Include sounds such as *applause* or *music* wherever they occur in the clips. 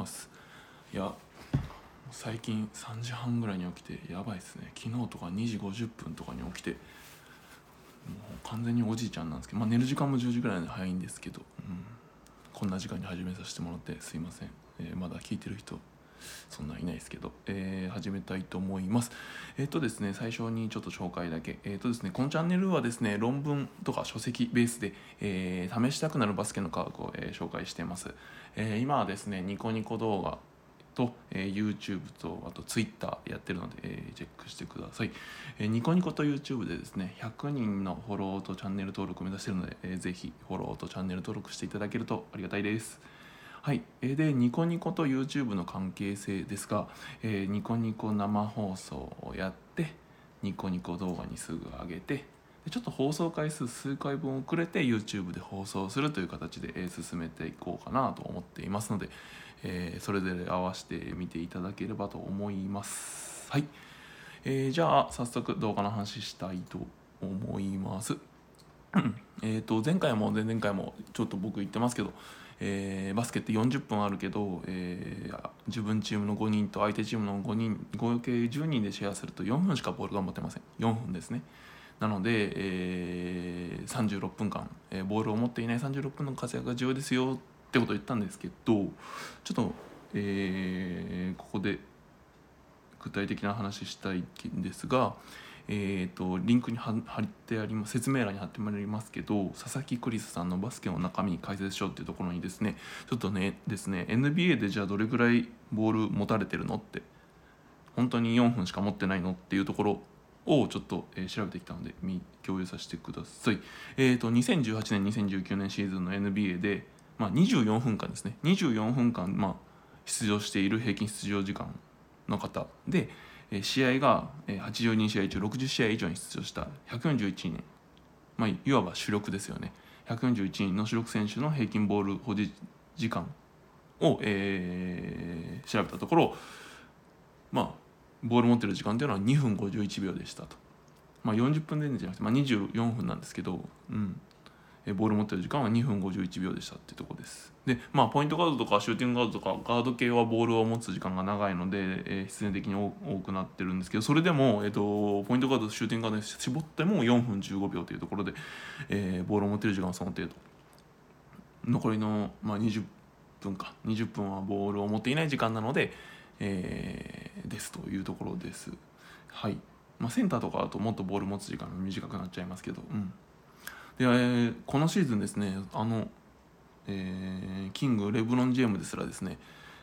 ます。いや最近3時半ぐらいに起きてやばいっすね。昨日とか2時50分とかに起きてもう完全におじいちゃんなんですけど、まあ、寝る時間も10時ぐらいで早いんですけど、うん、こんな時間に始めさせてもらってすいません、えー、まだ聞いてる人そんないないですけど、えー、始めたいと思います。えっ、ー、とですね、最初にちょっと紹介だけ。えっ、ー、とですね、このチャンネルはですね、論文とか書籍ベースで、え試したくなるバスケの科学を、え紹介しています。え今はですね、ニコニコ動画と、えー、YouTube とあと Twitter やってるので、えー、チェックしてください、えー、ニコニコと YouTube でですね100人のフォローとチャンネル登録を目指してるので、えー、ぜひフォローとチャンネル登録していただけるとありがたいですはい、でニコニコと YouTube の関係性ですが、えー、ニコニコ生放送をやってニコニコ動画にすぐ上げてちょっと放送回数数回分遅れて YouTube で放送するという形で、えー、進めていこうかなと思っていますので、えー、それぞれ合わせてみていただければと思います。はい、えー、じゃあ早速動画の話したいと思います。えっと前回も前々回もちょっと僕言ってますけど、えー、バスケって40分あるけど、えー、自分チームの5人と相手チームの5人合計10人でシェアすると4分しかボールが持てません。4分ですね。なので、えー、36分間、えー、ボールを持っていない36分の活躍が重要ですよってことを言ったんですけどちょっと、えー、ここで具体的な話したいんですが、えーと、リンクに貼ってあります説明欄に貼ってもらいますけど佐々木クリスさんのバスケの中身に解説しようっていうところにですねちょっとねですね NBA でじゃあどれぐらいボール持たれてるのって本当に4分しか持ってないのっていうところをちょっと、えー、調べてきたので共有させてください。えーと、2018年2019年シーズンの NBA でまあ、24分間ですね24分間、まあ、出場している平均出場時間の方で試合が82試合中60試合以上に出場した141人、まあ、いわば主力ですよね。141人の主力選手の平均ボール保持時間を、えー、調べたところまあボール持ってる時間というのは2分51秒でしたと。まあ、40分でじゃなくて、まあ、24分なんですけど、うん、ボール持ってる時間は2分51秒でしたってとこです。でまあポイントガードとかシューティングガードとかガード系はボールを持つ時間が長いので、えー、必然的に多くなってるんですけどそれでも、えーと、ポイントガードシューティングガードに絞っても4分15秒というところで、えー、ボールを持ってる時間はその程度。残りの、まあ、20分か。20分はボールを持っていない時間なので、えー、ですというところです。はい。まあ、センターとかだともっとボール持つ時間が短くなっちゃいますけどうん。で、えー、このシーズンですねあの、えー、キングレブロン・ジェームですらですね、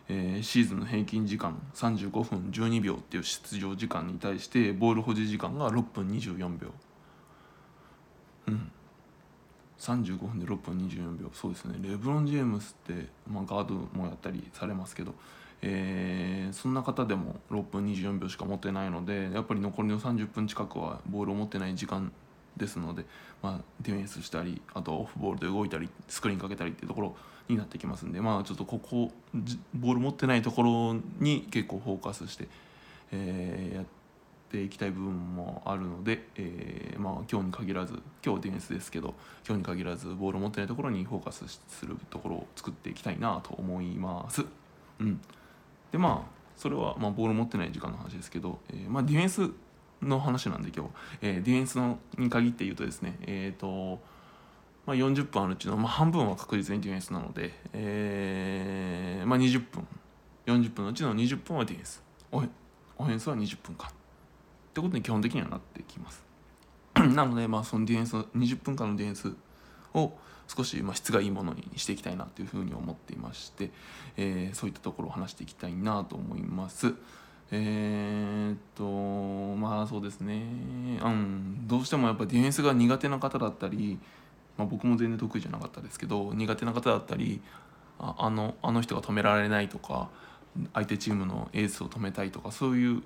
えー、シーズンの平均時間35分12秒っていう出場時間に対してボール保持時間が6分24秒。うん。35分で6分24秒。そうですね。レブロン・ジェームスって、まあ、ガードもやったりされますけど、えー、そんな方でも6分24秒しか持ってないのでやっぱり残りの30分近くはボールを持ってない時間ですので、まあ、ディフェンスしたりあとオフボールで動いたりスクリーンかけたりっていうところになってきますんで、まあ、ちょっとここボール持ってないところに結構フォーカスして、えー、やっていきたい部分もあるので、えー、まあ、今日に限らず今日ディフェンスですけど今日に限らずボール持ってないところにフォーカスするところを作っていきたいなと思います。うん、でまあそれはまボール持ってない時間の話ですけど、えー、ま、ディフェンスの話なんで今日、えー、ディフェンスのに限って言うとですね、えーとまあ、40分あるうちの、まあ、半分は確実にディフェンスなので、えーまあ、20分。40分のうちの20分はディフェンス。オフェンスは20分間ってことに基本的にはなってきます。*clears throat* なので、まあ、そのディフェンス20分間のディフェンスを少しま質がいいものにしていきたいなというふうに思っていまして、えー、そういったところを話していきたいなと思います。えー、っとまあそうですね、うん、どうしてもやっぱディフェンスが苦手な方だったり、まあ、僕も全然得意じゃなかったですけど苦手な方だったりああのあの人が止められないとか相手チームのエースを止めたいとかそういう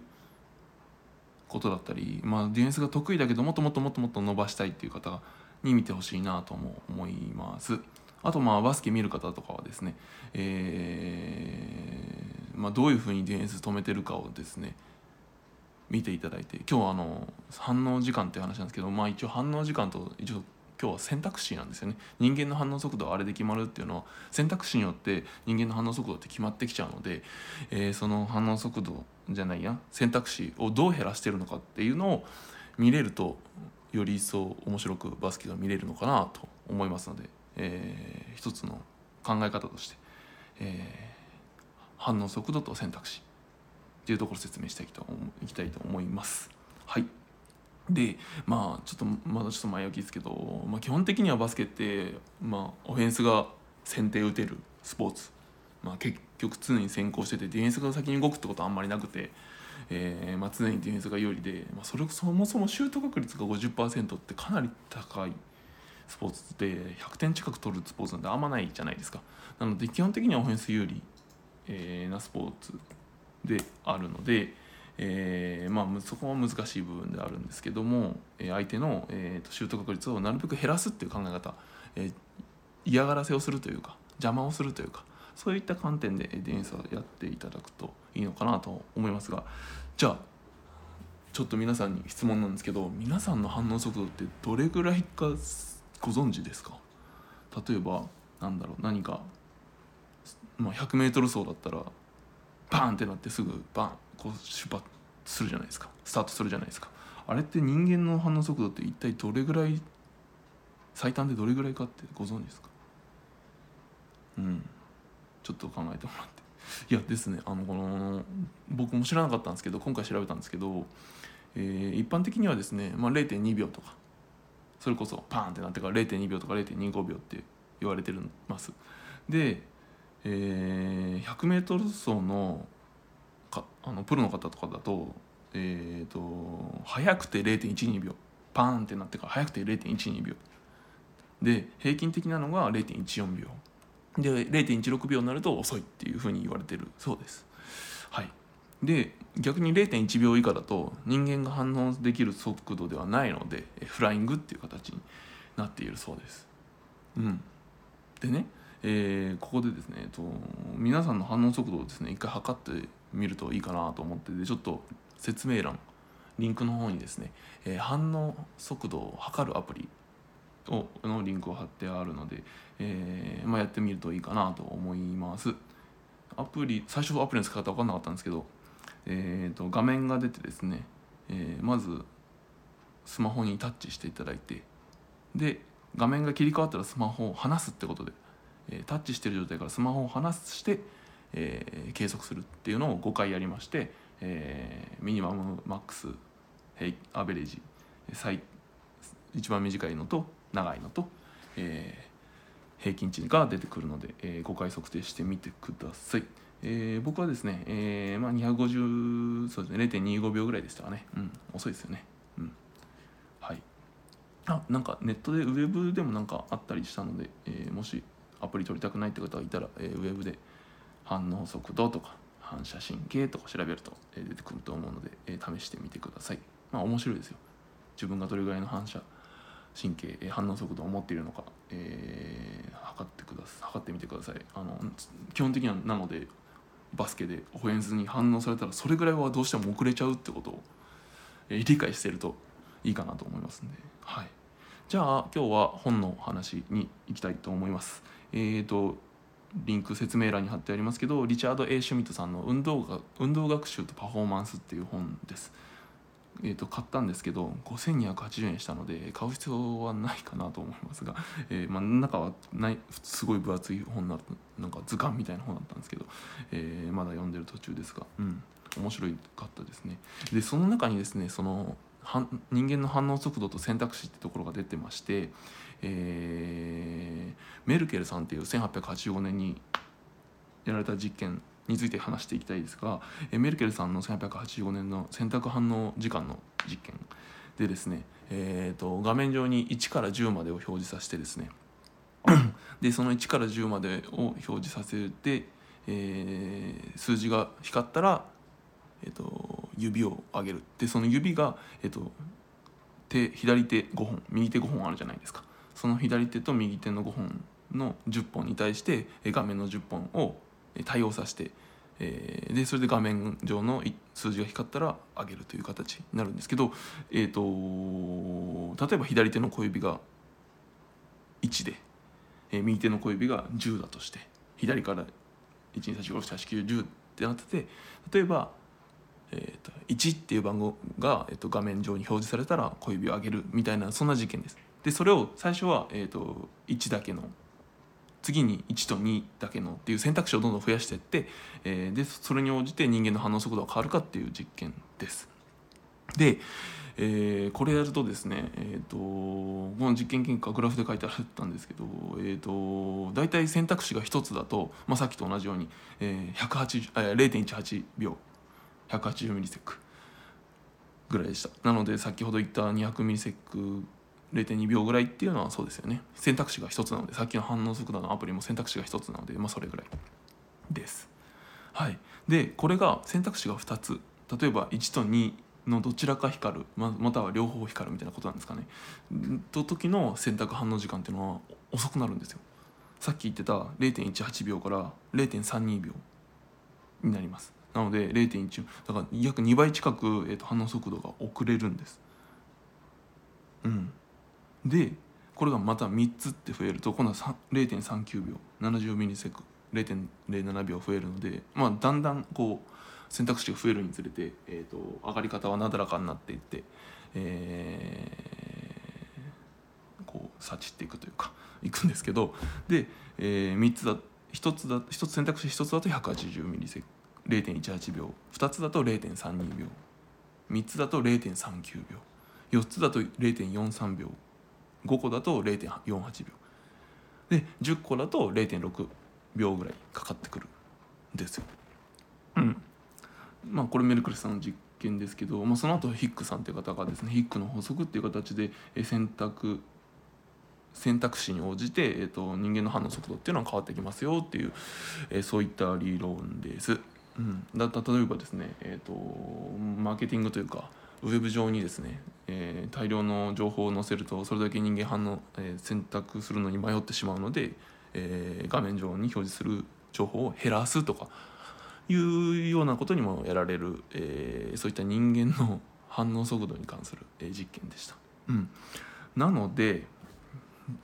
ことだったり、まあ、ディフェンスが得意だけどもっともっともっともっと伸ばしたいっていう方に見てほしいなとも思います。あとまあバスケ見る方とかはですね、えーまあ、どういうふうにディフェンス止めてるかをですね見ていただいて今日はあの反応時間っていう話なんですけど、まあ、一応反応時間と一応今日は選択肢なんですよね。人間の反応速度はあれで決まるっていうのは選択肢によって人間の反応速度って決まってきちゃうので、えー、その反応速度じゃないや選択肢をどう減らしてるのかっていうのを見れるとより一層面白くバスケが見れるのかなと思いますので、えー、一つの考え方として、えー、反応速度と選択肢っていうところを説明していきたいと思います。はい。でまあちょっとまだちょっと前置きですけど、まあ、基本的にはバスケって、まあ、オフェンスが先手打てるスポーツ、まあ、結局常に先行しててディフェンスが先に動くってことはあんまりなくて、えーまあ、常にディフェンスが有利で、まあ、それそもそもシュート確率が50%ってかなり高いスポーツで100点近く取るスポーツなんてあんまないじゃないですか。なので基本的にはオフェンス有利、えー、なスポーツであるので、えー、まあ、そこは難しい部分であるんですけども、え相手の、えーと、シュート確率をなるべく減らすっていう考え方、え、嫌がらせをするというか邪魔をするというかそういった観点でディフェンスはやっていただくといいのかなと思いますがじゃあちょっと皆さんに質問なんですけど皆さんの反応速度ってどれぐらいかご存知ですか？例えばなんだろう何か、まあ、100m 走だったらバーンってなってすぐバンこう出発するじゃないですか。スタートするじゃないですか。あれって人間の反応速度って一体どれぐらい最短でどれぐらいかってご存知ですか？うん。ちょっと考えてもらって。いやですね。あのこの僕も知らなかったんですけど今回調べたんですけど、えー、一般的にはですね、まあ、0.2秒とか。それこそパーンってなってから0.2秒とか0.25秒って言われてるます。で、えー、100m 走のかあのプロの方とかだと,、えーと、速くて0.12秒。パーンってなってから速くて0.12秒。で平均的なのが0.14秒。で0.16秒になると遅いっていうふうに言われてる。そうです。はい。で逆に0.1秒以下だと人間が反応できる速度ではないのでフライングっていう形になっているそうです。うん。でね、えー、ここでですね、えっと、皆さんの反応速度をですね一回測ってみるといいかなと思ってでちょっと説明欄リンクの方にですね、えー、反応速度を測るアプリをのリンクを貼ってあるので、えー、まあ、やってみるといいかなと思います。アプリ最初アプリの使い方分かんなかったんですけど、えーと、画面が出てですね、え、まずスマホにタッチしていただいてで画面が切り替わったらスマホを離すってことで、え、タッチしてる状態からスマホを離してえー、計測するっていうのを5回やりまして、えー、ミニマムマックスアベレージ最一番短いのと長いのと、えー、平均値が出てくるので、えー、5回測定してみてください。えー、僕はですね、えーまあ、250そうですね0.25秒ぐらいでしたかね、うん、遅いですよね、うん、はい。あなんかネットでウェブでもなんかあったりしたので、えー、もしアプリ取りたくないって方がいたら、えー、ウェブで反応速度とか反射神経とか調べるとえ出てくると思うので、え試してみてください。まあ面白いですよ。自分がどれぐらいの反射神経反応速度を持っているのか、えー、測ってください。測ってみてください。あの基本的にはなのでバスケでオフェンスに反応されたらそれぐらいはどうしても遅れちゃうってことを、えー、理解してるといいかなと思いますんで。はい。じゃあ今日は本の話に行きたいと思います。え、ー、とリンク説明欄に貼ってありますけどリチャード・ A・ シュミットさんの運動が「運動学習とパフォーマンス」っていう本です。えー、と買ったんですけど5280円したので買う必要はないかなと思いますが、えーまあ、中はないすごい分厚い本ななんか図鑑みたいな本だったんですけど、えー、まだ読んでる途中ですが、うん、面白かったですね。でその中にですねその人間の反応速度と選択肢ってところが出てまして、えー、メルケルさんっていう1885年にやられた実験について話していきたいですが、えメルケルさんの1885年の選択反応時間の実験でですね、えーと、画面上に1から10までを表示させてですね *coughs* でその1から10までを表示させて、えー、数字が光ったら、えーと、指を上げる。でその指が、えーと手左手5本右手5本あるじゃないですか。その左手と右手の5本の10本に対して画面の10本を対応させて、え、でそれで画面上の数字が光ったら上げるという形になるんですけど、えーと、例えば左手の小指が1で、え右手の小指が10だとして左から12345678910ってなってて例えば、えー、と1っていう番号が、えー、と画面上に表示されたら小指を上げるみたいなそんな実験です。でそれを最初は、えー、と1だけの次に1と2だけのっていう選択肢をどんどん増やしていって、えーでそれに応じて人間の反応速度が変わるかっていう実験です。で、えーこれやるとですね、えー、とこの実験結果グラフで書いてあったんですけど、えー、と大体選択肢が1つだと、まあ、さっきと同じように、えー180えー0.18秒180ミリセックぐらいでしたなので先ほど言った200ミリセック0.2秒ぐらいっていうのはそうですよね。選択肢が1つなのでさっきの反応速度のアプリも選択肢が1つなので、まあ、それぐらいです。はい。でこれが選択肢が2つ。例えば1と2のどちらか光るままたは両方光るみたいなことなんですかね。と時の選択反応時間っていうのは遅くなるんですよ。さっき言ってた0.18秒から0.32秒になります。なので0.1だから約2倍近く、えー、と反応速度が遅れるんです。うん。でこれがまた3つって増えると今度は0.39秒70ミリセク0.07秒増えるので、まあ、だんだんこう選択肢が増えるにつれて、えー、と上がり方はなだらかになっていって、えーこうさちっていくというかいくんですけどで、え3つだ1つだ1つ選択肢1つだと180ミリセク0.18秒2つだと0.32秒3つだと0.39秒4つだと0.43秒5個だと0.48秒で10個だと0.6秒ぐらいかかってくるんですよ。うん、まあこれメルクルスさんの実験ですけど、まあ、その後ヒックさんっていう方がですねヒックの法則っていう形でえ選択選択肢に応じて、えー、と人間の反応速度っていうのは変わってきますよっていう、えーそういった理論です。うん、だ例えばですね、えー、とマーケティングというかウェブ上にですね、えー大量の情報を載せるとそれだけ人間反応、えー選択するのに迷ってしまうので、えー画面上に表示する情報を減らすとかいうようなことにもやられる、えそういった人間の反応速度に関する、え実験でした。うん、なので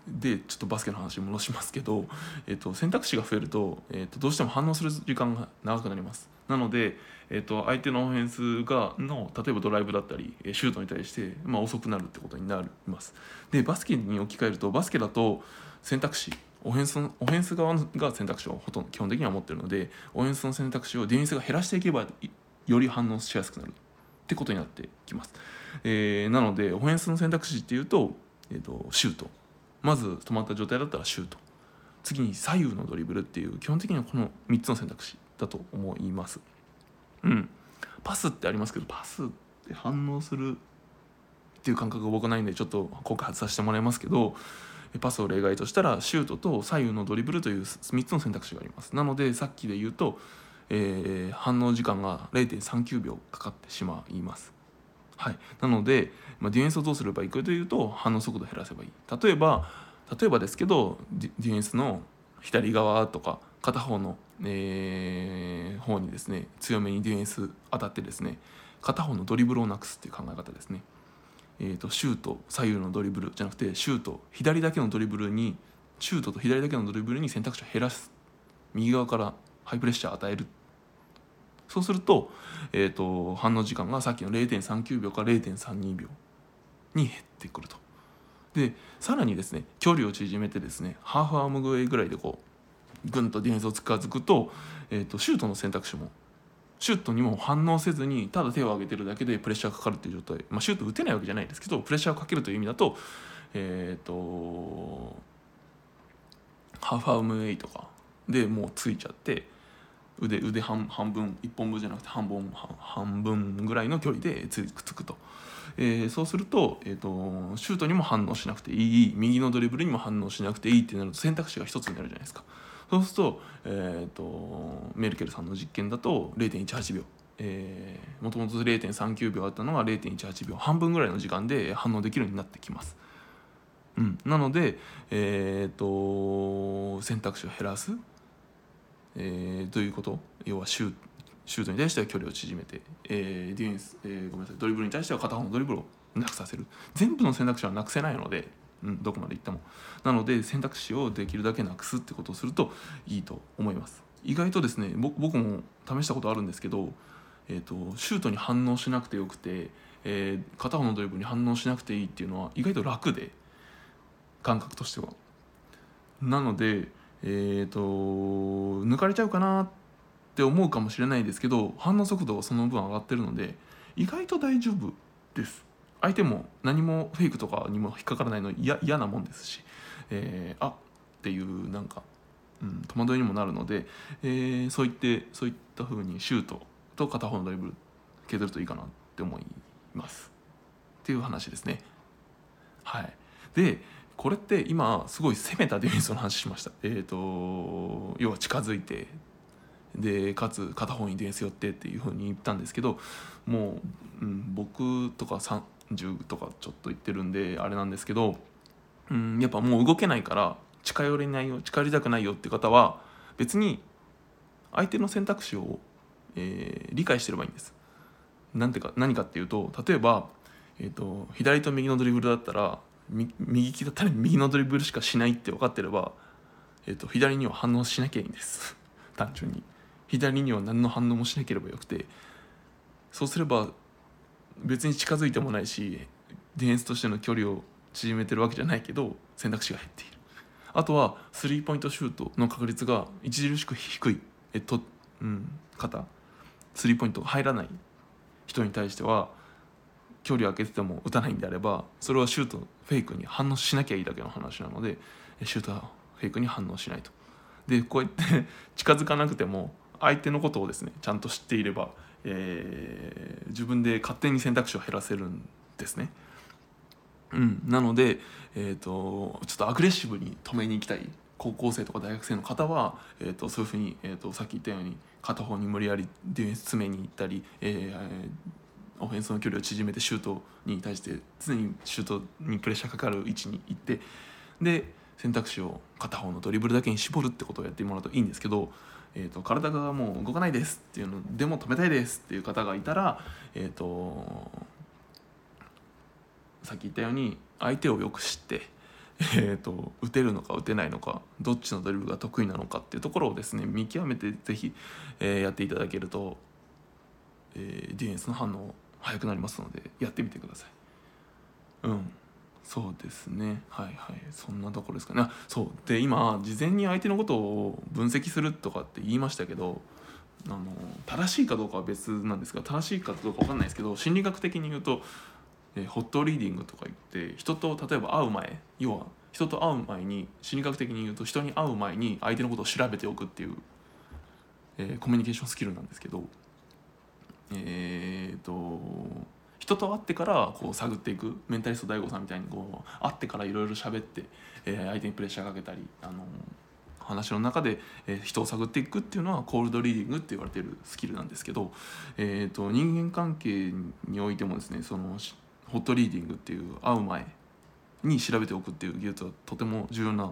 でちょっとバスケの話に戻しますけど、*laughs* えっと選択肢が増えると,、えっとどうしても反応する時間が長くなります。なので、えっと相手のオフェンスがの例えばドライブだったりシュートに対して、まあ、遅くなるってことになります。でバスケに置き換えるとバスケだと選択肢オフェンスオフェンス側が選択肢をほとんど基本的には持ってるのでオフェンスの選択肢をディフェンスが減らしていけばより反応しやすくなる。ってことになってきます、えーなのでオフェンスの選択肢っていうと,、えー、とシュート。まず止まった状態だったらシュート。次に左右のドリブルっていう基本的にはこの3つの選択肢だと思います。うん。パスってありますけどパスって反応するっていう感覚が僕ないんでちょっと告発させてもらいますけどパスを例外としたらシュートと左右のドリブルという3つの選択肢があります。なのでさっきで言うと、えー反応時間が0.39秒かかってしまいます。はい、なので、まあ、ディフェンスをどうすればいいかというと反応速度を減らせばいい。例えば例えばですけどディフェンスの左側とか片方の、えー方にですね強めにディフェンス当たってですね片方のドリブルをなくすっていう考え方ですね、えー、とシュート左右のドリブルじゃなくてシュート左だけのドリブルにシュートと左だけのドリブルに選択肢を減らす。右側からハイプレッシャーを与える。そうすると,、えー、と反応時間がさっきの0.39秒から0.32秒に減ってくると。でさらにですね距離を縮めてですねハーフアームぐらいぐらいでこうぐんとディフェンスを近づくと,、えー、とシュートの選択肢もシュートにも反応せずにただ手を挙げてるだけでプレッシャーかかるっていう状態、まあ、シュート打てないわけじゃないですけどプレッシャーをかけるという意味だとえっ、とハーフアームウェイとかでもうついちゃって腕腕半半分1本分じゃなくて半分半分ぐらいの距離でつくっつくと、えーそうすると,、えー、とシュートにも反応しなくていい。右のドリブルにも反応しなくていいってなると選択肢が一つになるじゃないですか。そうすると,、えー、とメルケルさんの実験だと0.18秒。えーもともと0.39秒あったのが0.18秒半分ぐらいの時間で反応できるようになってきます。うん、なので、えー、と選択肢を減らす、えー、ということ？要はシューシュートに対しては距離を縮めて、えーディフェンス、えーごめんなさい。ドリブルに対しては片方のドリブルをなくさせる。全部の選択肢はなくせないのでうん、どこまで行っても。なので選択肢をできるだけなくすってことをするといいと思います。意外とですね僕僕も試したことあるんですけど、えーと、シュートに反応しなくてよくて、えー、片方のドリブルに反応しなくていいっていうのは意外と楽で感覚としては。なのでえっ、ー、と抜かれちゃうかなって思うかもしれないですけど反応速度はその分上がってるので意外と大丈夫です。相手も何もフェイクとかにも引っかからないの嫌なもんですし、えー、あっていうなんか、うん、戸惑いにもなるので、えー、そういってそういった風にシュートと片方のドリブル削るといいかなって思います。っていう話ですね。はい。でこれって今すごい攻めたディフェンスの話しましたえっ、ー、と要は近づいてでかつ片方にディフェンス寄ってっていうふうに言ったんですけどもう、うん、僕とか30とかちょっと言ってるんであれなんですけど、うん、やっぱもう動けないから近寄れないよ近寄りたくないよって方は別に相手の選択肢を、えー、理解してればいいんです。なんてか何かっていうと例えば、えーと、左と右のドリブルだったら右利きだったら右のドリブルしかしないって分かってれば、えーと左には反応しなきゃいいんです。*laughs* 単純に。左には何の反応もしなければよくて。そうすれば別に近づいてもないしディフェンスとしての距離を縮めてるわけじゃないけど選択肢が減っている。あとはスリーポイントシュートの確率が著しく低いえっと、うん、方。スリーポイントが入らない人に対しては距離を空けてても打たないんであればそれはシュートフェイクに反応しなきゃいいだけの話なのでシュートはフェイクに反応しないとでこうやって *laughs* 近づかなくても相手のことをですねちゃんと知っていれば、えー、自分で勝手に選択肢を減らせるんですね。うん、なので、えーと、ちょっとアグレッシブに止めに行きたい高校生とか大学生の方は、えーと、そういうふうに、えーと、さっき言ったように片方に無理やりディフェンス詰めに行ったり、えー、オフェンスの距離を縮めてシュートに対して常にシュートにプレッシャーかかる位置に行ってで選択肢を片方のドリブルだけに絞るってことをやってもらうといいんですけどえーと、体がもう動かないですっていうのでも止めたいですっていう方がいたら、えーと、さっき言ったように相手をよく知って、えーと、打てるのか打てないのかどっちのドリブルが得意なのかっていうところをですね見極めて是非、えー、やっていただけると、えー、ディフェンスの反応早くなりますのでやってみてください。うん。そうですね。はいはい。そんなところですかね。そう。で今事前に相手のことを分析するとかって言いましたけどあの正しいかどうかは別なんですが正しいかどうか分かんないですけど心理学的に言うと、えホットリーディングとか言って人と例えば会う前要は人と会う前に心理学的に言うと人に会う前に相手のことを調べておくっていう、えー、コミュニケーションスキルなんですけどえっ、と人と会ってからこう探っていくメンタリスト DAIGO さんみたいにこう会ってからいろいろ喋って、えー、相手にプレッシャーかけたり、あの話の中で、え、人を探っていくっていうのはコールドリーディングって言われてるスキルなんですけど、えーと、人間関係においてもですねそのホットリーディングっていう会う前に調べておくっていう技術はとても重要な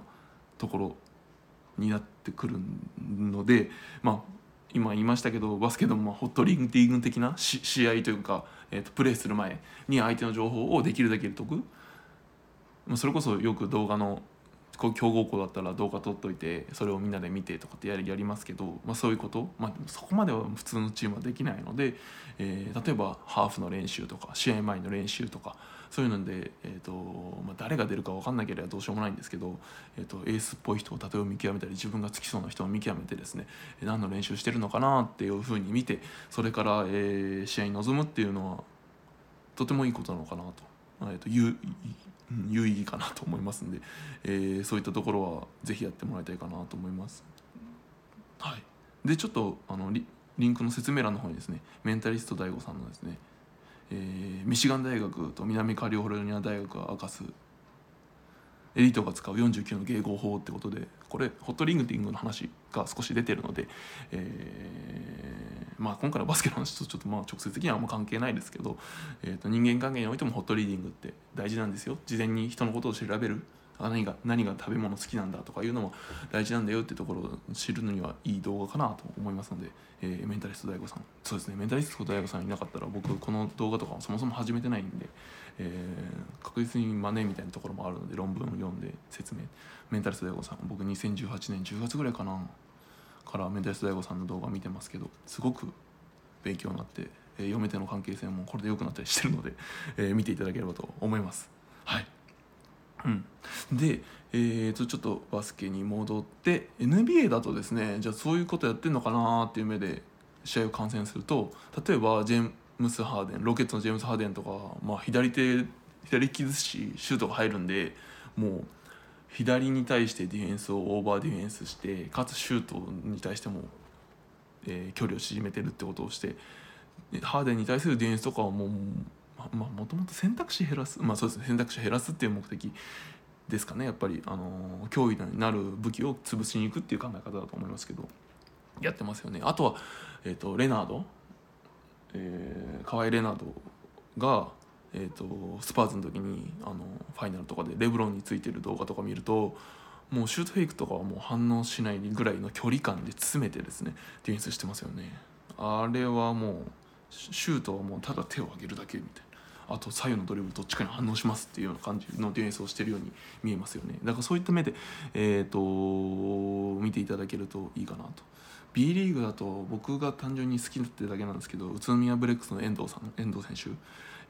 ところになってくるのでまあ今言いましたけどバスケでもホットリング的な試合というか、えー、とプレーする前に相手の情報をできるだけ入れとくそれこそよく動画の強豪校だったら動画撮っといてそれをみんなで見てとかってやりますけど、まあ、そういうこと、まあ、そこまでは普通のチームはできないので、えー、例えばハーフの練習とか試合前の練習とかそういうので、えーとまあ、誰が出るか分かんなければどうしようもないんですけど、えーと、エースっぽい人を例えば見極めたり自分がつきそうな人を見極めてですね何の練習してるのかなっていうふうに見てそれから、えー、試合に臨むっていうのはとてもいいことなのかなと,、えーと、有有意義かなと思いますんで、えー、そういったところは是非やってもらいたいかなと思います。はい、でちょっとあのリリンクの説明欄の方にですねメンタリスト DAIGO さんのですねえー、ミシガン大学と南カリフォルニア大学が明かすエリートが使う49の迎合法ってことでこれホットリングティングの話が少し出てるので、えー、まあ、今回のバスケの話とちょっとまあ直接的にはあんま関係ないですけど、えー、と人間関係においてもホットリーディングって大事なんですよ。事前に人のことを調べる。あ何が何が食べ物好きなんだとかいうのも大事なんだよってところを知るのにはいい動画かなと思いますので、えー、メンタリスト DAIGO さん。そうですね。メンタリスト DAIGO さんいなかったら僕この動画とかそもそも始めてないんで、えー、確実にマネみたいなところもあるので論文を読んで説明。メンタリスト DAIGO さん僕2018年10月ぐらいかな。からメンタリスト DAIGO さんの動画見てますけどすごく勉強になって、えー、嫁手の関係性もこれで良くなったりしてるので、*laughs* えー、見ていただければと思います。はい。うん、で、えー、とちょっとバスケに戻って NBA だとですねじゃあそういうことやってんのかなっていう目で試合を観戦すると例えばジェームス・ハーデンロケットのジェームス・ハーデンとか、まあ、左手左利きですしシュートが入るんでもう左に対してディフェンスをオーバーディフェンスしてかつシュートに対しても、えー、距離を縮めてるってことをしてハーデンに対するディフェンスとかはもうまあもともと選択肢減らすまあそうですね選択肢減らすっていう目的ですかね。やっぱりあの脅威になる武器を潰しに行くっていう考え方だと思いますけどやってますよね。あとは、えーと、レナード、えー、河合レナードが、えーと、スパーズの時にあのファイナルとかでレブロンについてる動画とか見るともうシュートフェイクとかはもう反応しないぐらいの距離感で詰めてですねディフェンスしてますよね。あれはもうシュートはもうただ手を上げるだけみたいな。あと左右のドリブルどっちかに反応しますっていうような感じのディフェンスをしてるように見えますよね。だからそういった目で、えーと、見ていただけるといいかなと。B リーグだと僕が単純に好きってだけなんですけど宇都宮ブレックスの遠藤さん遠藤選手。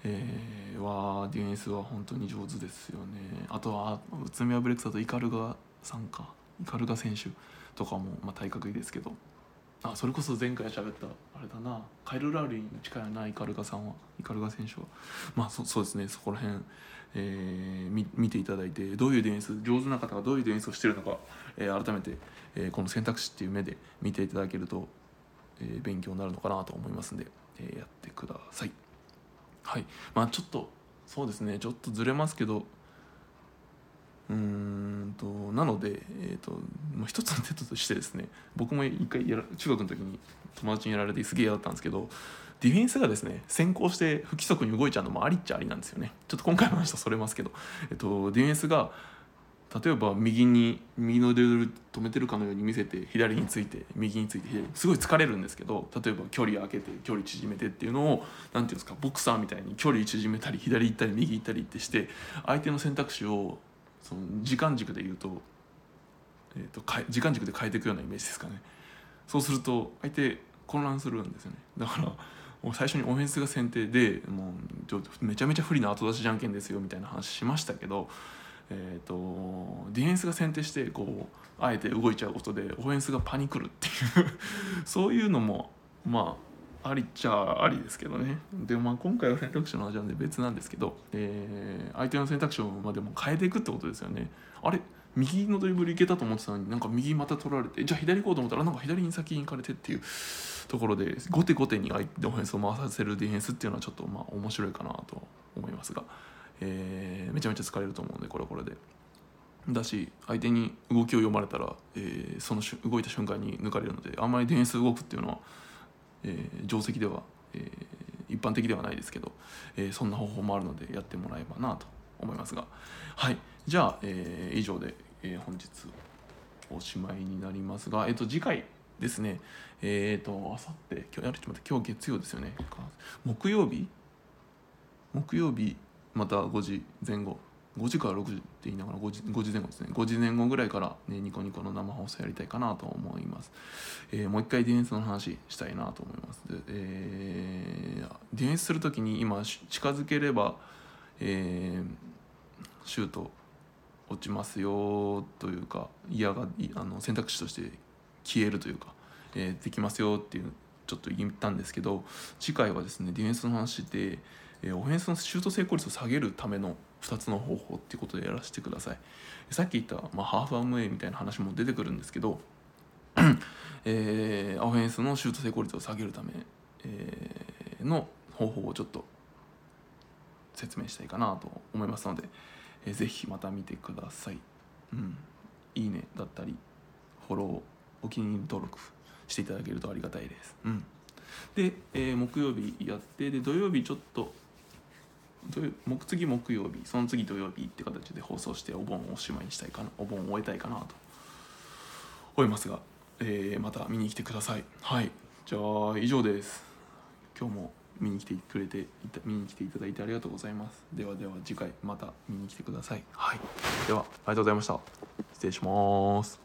えー、はディフェンスは本当に上手ですよね。あとは宇都宮ブレックスだと鵤さんか。イカルガ選手とかも、まあ、体格いいですけど。あそれこそ前回喋ったあれだな。カイル・ラウリーに近いなイカルガさんはイカルガ選手は。まあそそうですね。そこら辺、えー、見ていただいてどういうディフェンス上手な方がどういうディフェンスをしてるのか、えー、改めて、えー、この選択肢っていう目で見ていただけると、えー、勉強になるのかなと思いますんで、えー、やってください。はい。まあちょっとそうですね。ちょっとずれますけど。うんとなので、えーと、もう一つの手としてですね。僕も一回やら中学の時に友達にやられてすげえ嫌だったんですけどディフェンスがですね先行して不規則に動いちゃうのもありっちゃありなんですよね。ちょっと今回の話とそれますけど、えっと、ディフェンスが例えば右に右のレベル止めてるかのように見せて左について右について左すごい疲れるんですけど例えば距離開けて距離縮めてっていうのを何て言うんですかボクサーみたいに距離縮めたり左行ったり右行ったりってして相手の選択肢をその時間軸で言うと,、えーと、時間軸で変えていくようなイメージですかね。そうすると相手混乱するんですよね。だから最初にオフェンスが先手でもうめちゃめちゃ不利な後出しじゃんけんですよみたいな話しましたけど、えーと、ディフェンスが先手してこうあえて動いちゃうことでオフェンスがパニクるっていう *laughs* そういうのもまあありっちゃありですけどね。でもまあ今回は選択肢の話なんで別なんですけど、えー、相手の選択肢をまでも変えていくってことですよね。あれ？右のドリブルいけたと思ってたのになんか右また取られてじゃあ左行こうと思ったらなんか左に先に行かれてっていうところで後手後手に相手オフェンスを回させるディフェンスっていうのはちょっとまあ面白いかなと思いますが、えー、めちゃめちゃ疲れると思うんでこれはこれで。だし相手に動きを読まれたら、えー、その動いた瞬間に抜かれるのであんまりディフェンス動くっていうのはえー、定石では、えー、一般的ではないですけど、えー、そんな方法もあるのでやってもらえばなと思いますが。はい。じゃあ、えー、以上で、えー、本日おしまいになりますが、えー、と次回ですね。えっ、ー、とあさって今日やるちょっと今日月曜ですよね。木曜日？木曜日また5時前後。5時から6時って言いながら5時 ,5 時前後ですね。5時前後ぐらいから、ね、ニコニコの生放送やりたいかなと思います、えー、もう一回ディフェンスの話したいなと思います。で、えー、ディフェンスする時に今近づければ、えー、シュート落ちますよというか嫌があの選択肢として消えるというか、えー、できますよっていうちょっと言ったんですけど次回はですねディフェンスの話で、え、オフェンスのシュート成功率を下げるための2つの方法っていうことでやらせてください。さっき言った、まあ、ハーフアムウェイみたいな話も出てくるんですけど *coughs* えー、オフェンスのシュート成功率を下げるため、えー、の方法をちょっと説明したいかなと思いますので、えー、ぜひまた見てください、うん、いいねだったりフォローお気に入り登録していただけるとありがたいです、うん、で、えー、木曜日やってで土曜日ちょっと木次木曜日その次土曜日って形で放送してお盆をおしまいにしたいかなお盆を終えたいかなと思いますが、えーまた見に来てください。はい。じゃあ以上です。今日も見に来てくれて見に来ていただいてありがとうございます。ではでは次回また見に来てください。はい。ではありがとうございました。失礼します。